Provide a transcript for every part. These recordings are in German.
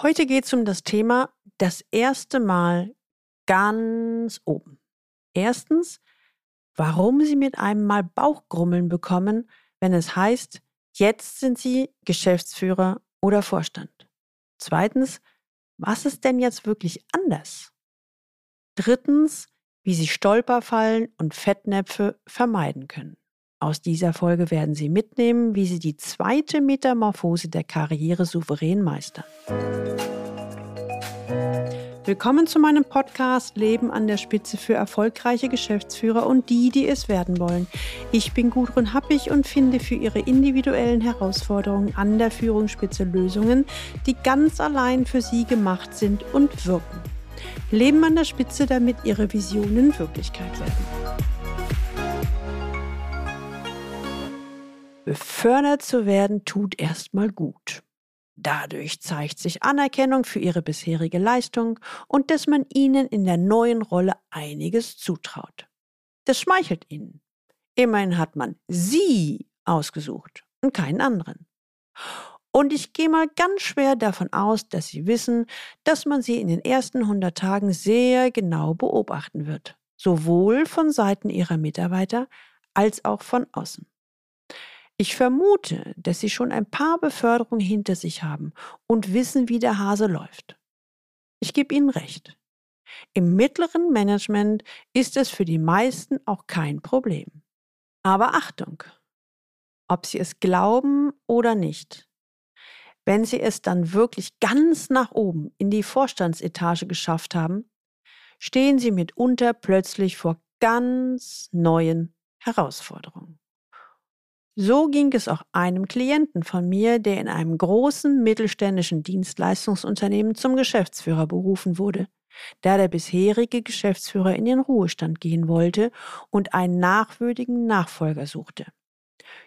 Heute geht es um das Thema das erste Mal ganz oben. Erstens, warum Sie mit einem Mal Bauchgrummeln bekommen, wenn es heißt, jetzt sind Sie Geschäftsführer oder Vorstand. Zweitens, was ist denn jetzt wirklich anders? Drittens, wie Sie Stolperfallen und Fettnäpfe vermeiden können. Aus dieser Folge werden Sie mitnehmen, wie Sie die zweite Metamorphose der Karriere souverän meistern. Willkommen zu meinem Podcast Leben an der Spitze für erfolgreiche Geschäftsführer und die, die es werden wollen. Ich bin Gudrun Happig und finde für Ihre individuellen Herausforderungen an der Führungsspitze Lösungen, die ganz allein für Sie gemacht sind und wirken. Leben an der Spitze, damit Ihre Visionen Wirklichkeit werden. Befördert zu werden tut erstmal gut. Dadurch zeigt sich Anerkennung für ihre bisherige Leistung und dass man ihnen in der neuen Rolle einiges zutraut. Das schmeichelt ihnen. Immerhin hat man sie ausgesucht und keinen anderen. Und ich gehe mal ganz schwer davon aus, dass Sie wissen, dass man Sie in den ersten 100 Tagen sehr genau beobachten wird, sowohl von Seiten Ihrer Mitarbeiter als auch von außen. Ich vermute, dass Sie schon ein paar Beförderungen hinter sich haben und wissen, wie der Hase läuft. Ich gebe Ihnen recht. Im mittleren Management ist es für die meisten auch kein Problem. Aber Achtung, ob Sie es glauben oder nicht, wenn Sie es dann wirklich ganz nach oben in die Vorstandsetage geschafft haben, stehen Sie mitunter plötzlich vor ganz neuen Herausforderungen. So ging es auch einem Klienten von mir, der in einem großen mittelständischen Dienstleistungsunternehmen zum Geschäftsführer berufen wurde, da der bisherige Geschäftsführer in den Ruhestand gehen wollte und einen nachwürdigen Nachfolger suchte.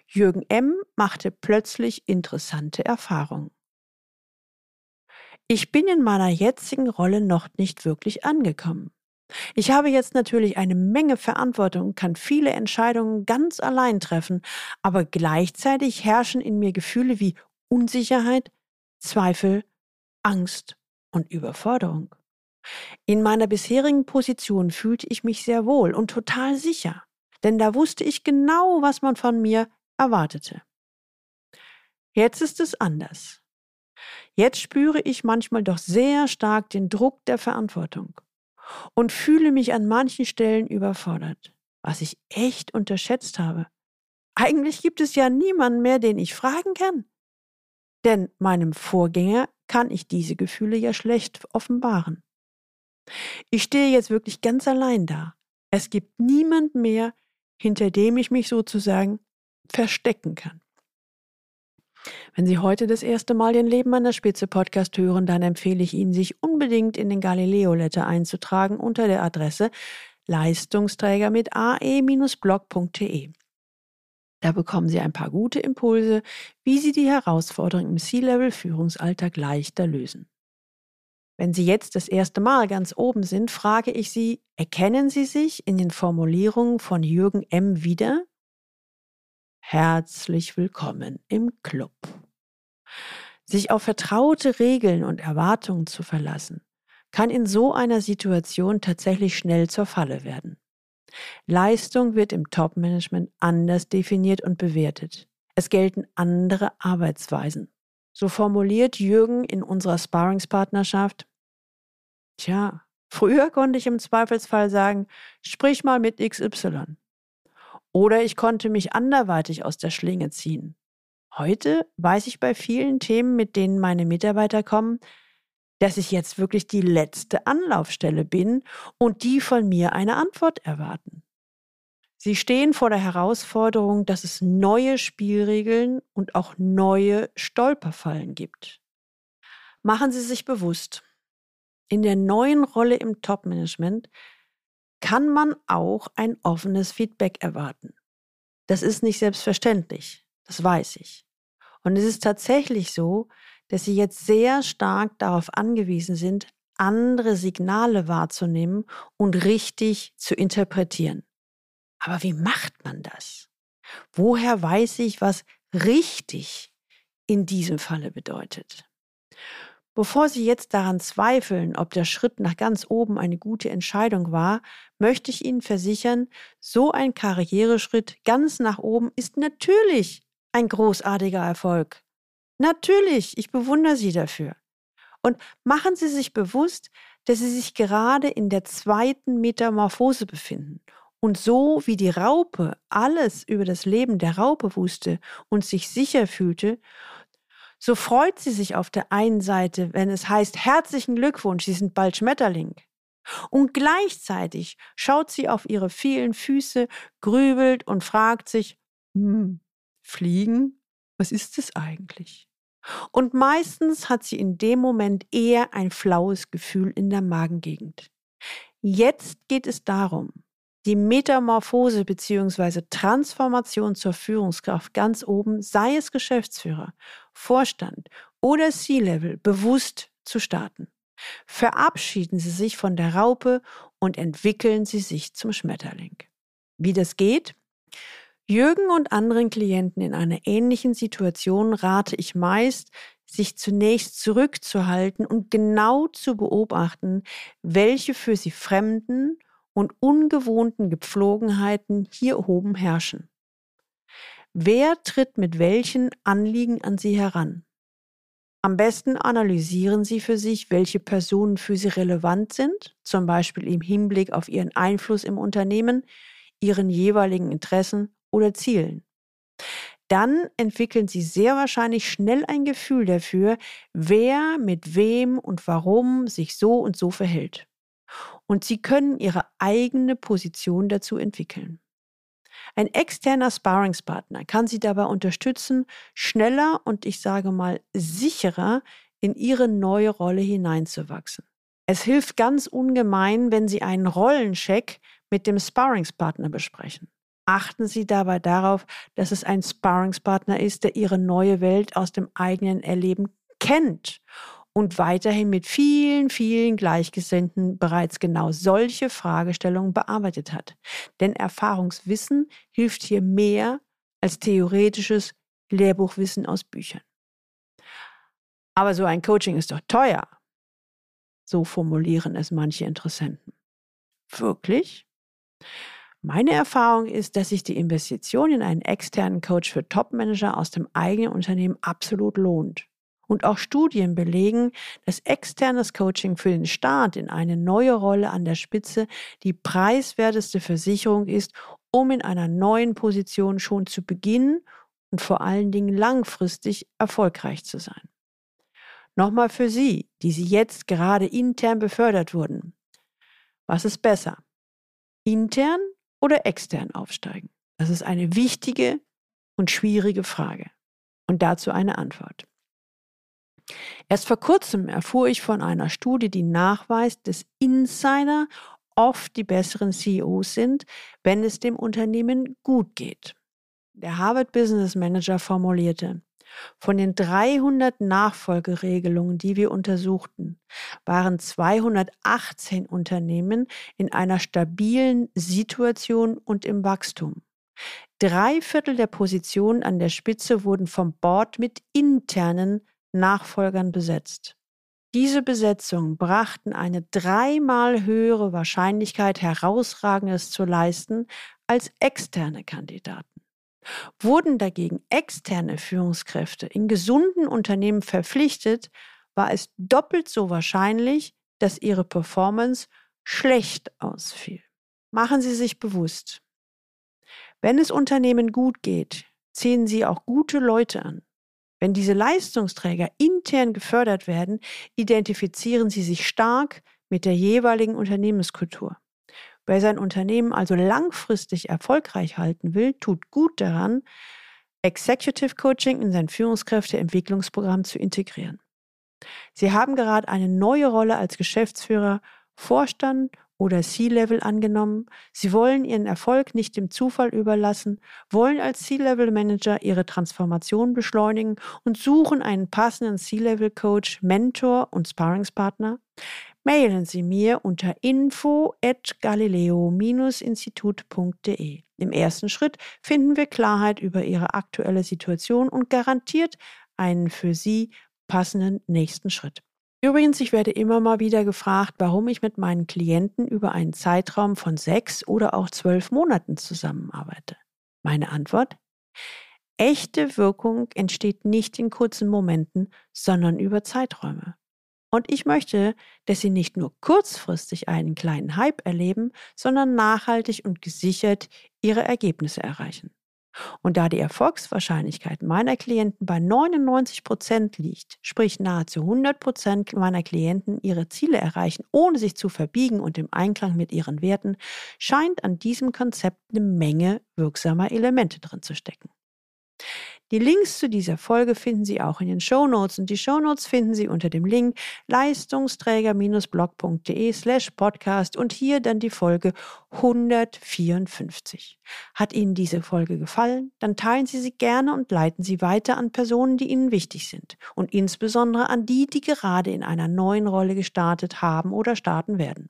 Jürgen M. machte plötzlich interessante Erfahrungen. Ich bin in meiner jetzigen Rolle noch nicht wirklich angekommen. Ich habe jetzt natürlich eine Menge Verantwortung und kann viele Entscheidungen ganz allein treffen, aber gleichzeitig herrschen in mir Gefühle wie Unsicherheit, Zweifel, Angst und Überforderung. In meiner bisherigen Position fühlte ich mich sehr wohl und total sicher, denn da wusste ich genau, was man von mir erwartete. Jetzt ist es anders. Jetzt spüre ich manchmal doch sehr stark den Druck der Verantwortung und fühle mich an manchen Stellen überfordert, was ich echt unterschätzt habe. Eigentlich gibt es ja niemanden mehr, den ich fragen kann. Denn meinem Vorgänger kann ich diese Gefühle ja schlecht offenbaren. Ich stehe jetzt wirklich ganz allein da. Es gibt niemand mehr, hinter dem ich mich sozusagen verstecken kann. Wenn Sie heute das erste Mal den Leben an der Spitze Podcast hören, dann empfehle ich Ihnen, sich unbedingt in den Galileo Letter einzutragen unter der Adresse Leistungsträger mit ae-blog.de. Da bekommen Sie ein paar gute Impulse, wie Sie die Herausforderungen im C-Level-Führungsalltag leichter lösen. Wenn Sie jetzt das erste Mal ganz oben sind, frage ich Sie, erkennen Sie sich in den Formulierungen von Jürgen M. wieder? Herzlich willkommen im Club. Sich auf vertraute Regeln und Erwartungen zu verlassen, kann in so einer Situation tatsächlich schnell zur Falle werden. Leistung wird im Top-Management anders definiert und bewertet. Es gelten andere Arbeitsweisen. So formuliert Jürgen in unserer Sparringspartnerschaft, Tja, früher konnte ich im Zweifelsfall sagen, sprich mal mit XY. Oder ich konnte mich anderweitig aus der Schlinge ziehen. Heute weiß ich bei vielen Themen, mit denen meine Mitarbeiter kommen, dass ich jetzt wirklich die letzte Anlaufstelle bin und die von mir eine Antwort erwarten. Sie stehen vor der Herausforderung, dass es neue Spielregeln und auch neue Stolperfallen gibt. Machen Sie sich bewusst, in der neuen Rolle im Top-Management kann man auch ein offenes Feedback erwarten. Das ist nicht selbstverständlich, das weiß ich. Und es ist tatsächlich so, dass sie jetzt sehr stark darauf angewiesen sind, andere Signale wahrzunehmen und richtig zu interpretieren. Aber wie macht man das? Woher weiß ich, was richtig in diesem Falle bedeutet? Bevor Sie jetzt daran zweifeln, ob der Schritt nach ganz oben eine gute Entscheidung war, möchte ich Ihnen versichern, so ein Karriereschritt ganz nach oben ist natürlich ein großartiger Erfolg. Natürlich, ich bewundere Sie dafür. Und machen Sie sich bewusst, dass Sie sich gerade in der zweiten Metamorphose befinden. Und so wie die Raupe alles über das Leben der Raupe wusste und sich sicher fühlte, so freut sie sich auf der einen Seite, wenn es heißt, herzlichen Glückwunsch, Sie sind bald Schmetterling. Und gleichzeitig schaut sie auf ihre vielen Füße, grübelt und fragt sich, hm, fliegen? Was ist es eigentlich? Und meistens hat sie in dem Moment eher ein flaues Gefühl in der Magengegend. Jetzt geht es darum, die Metamorphose bzw. Transformation zur Führungskraft ganz oben, sei es Geschäftsführer, Vorstand oder C-Level, bewusst zu starten. Verabschieden Sie sich von der Raupe und entwickeln Sie sich zum Schmetterling. Wie das geht? Jürgen und anderen Klienten in einer ähnlichen Situation rate ich meist, sich zunächst zurückzuhalten und genau zu beobachten, welche für sie fremden und ungewohnten Gepflogenheiten hier oben herrschen. Wer tritt mit welchen Anliegen an Sie heran? Am besten analysieren Sie für sich, welche Personen für Sie relevant sind, zum Beispiel im Hinblick auf Ihren Einfluss im Unternehmen, Ihren jeweiligen Interessen oder Zielen. Dann entwickeln Sie sehr wahrscheinlich schnell ein Gefühl dafür, wer mit wem und warum sich so und so verhält und Sie können Ihre eigene Position dazu entwickeln. Ein externer Sparringspartner kann Sie dabei unterstützen, schneller und ich sage mal sicherer in Ihre neue Rolle hineinzuwachsen. Es hilft ganz ungemein, wenn Sie einen Rollencheck mit dem Sparringspartner besprechen. Achten Sie dabei darauf, dass es ein Sparringspartner ist, der Ihre neue Welt aus dem eigenen Erleben kennt und weiterhin mit vielen, vielen Gleichgesinnten bereits genau solche Fragestellungen bearbeitet hat. Denn Erfahrungswissen hilft hier mehr als theoretisches Lehrbuchwissen aus Büchern. Aber so ein Coaching ist doch teuer. So formulieren es manche Interessenten. Wirklich? Meine Erfahrung ist, dass sich die Investition in einen externen Coach für Topmanager aus dem eigenen Unternehmen absolut lohnt. Und auch Studien belegen, dass externes Coaching für den Start in eine neue Rolle an der Spitze die preiswerteste Versicherung ist, um in einer neuen Position schon zu beginnen und vor allen Dingen langfristig erfolgreich zu sein. Nochmal für Sie, die Sie jetzt gerade intern befördert wurden. Was ist besser? Intern oder extern aufsteigen? Das ist eine wichtige und schwierige Frage. Und dazu eine Antwort. Erst vor kurzem erfuhr ich von einer Studie, die nachweist, dass Insider oft die besseren CEOs sind, wenn es dem Unternehmen gut geht. Der Harvard Business Manager formulierte, von den 300 Nachfolgeregelungen, die wir untersuchten, waren 218 Unternehmen in einer stabilen Situation und im Wachstum. Drei Viertel der Positionen an der Spitze wurden vom Board mit internen Nachfolgern besetzt. Diese Besetzungen brachten eine dreimal höhere Wahrscheinlichkeit, herausragendes zu leisten als externe Kandidaten. Wurden dagegen externe Führungskräfte in gesunden Unternehmen verpflichtet, war es doppelt so wahrscheinlich, dass ihre Performance schlecht ausfiel. Machen Sie sich bewusst, wenn es Unternehmen gut geht, ziehen Sie auch gute Leute an. Wenn diese Leistungsträger intern gefördert werden, identifizieren sie sich stark mit der jeweiligen Unternehmenskultur. Wer sein Unternehmen also langfristig erfolgreich halten will, tut gut daran, Executive Coaching in sein Führungskräfteentwicklungsprogramm zu integrieren. Sie haben gerade eine neue Rolle als Geschäftsführer, Vorstand oder C-Level angenommen. Sie wollen ihren Erfolg nicht dem Zufall überlassen, wollen als C-Level-Manager ihre Transformation beschleunigen und suchen einen passenden C-Level-Coach, Mentor und Sparringspartner. Mailen Sie mir unter info at galileo-institut.de. Im ersten Schritt finden wir Klarheit über Ihre aktuelle Situation und garantiert einen für Sie passenden nächsten Schritt. Übrigens, ich werde immer mal wieder gefragt, warum ich mit meinen Klienten über einen Zeitraum von sechs oder auch zwölf Monaten zusammenarbeite. Meine Antwort? Echte Wirkung entsteht nicht in kurzen Momenten, sondern über Zeiträume. Und ich möchte, dass Sie nicht nur kurzfristig einen kleinen Hype erleben, sondern nachhaltig und gesichert Ihre Ergebnisse erreichen. Und da die Erfolgswahrscheinlichkeit meiner Klienten bei 99 Prozent liegt, sprich nahezu 100 Prozent meiner Klienten ihre Ziele erreichen, ohne sich zu verbiegen und im Einklang mit ihren Werten, scheint an diesem Konzept eine Menge wirksamer Elemente drin zu stecken. Die Links zu dieser Folge finden Sie auch in den Show Notes und die Show Notes finden Sie unter dem Link leistungsträger-blog.de slash podcast und hier dann die Folge 154. Hat Ihnen diese Folge gefallen? Dann teilen Sie sie gerne und leiten Sie weiter an Personen, die Ihnen wichtig sind und insbesondere an die, die gerade in einer neuen Rolle gestartet haben oder starten werden.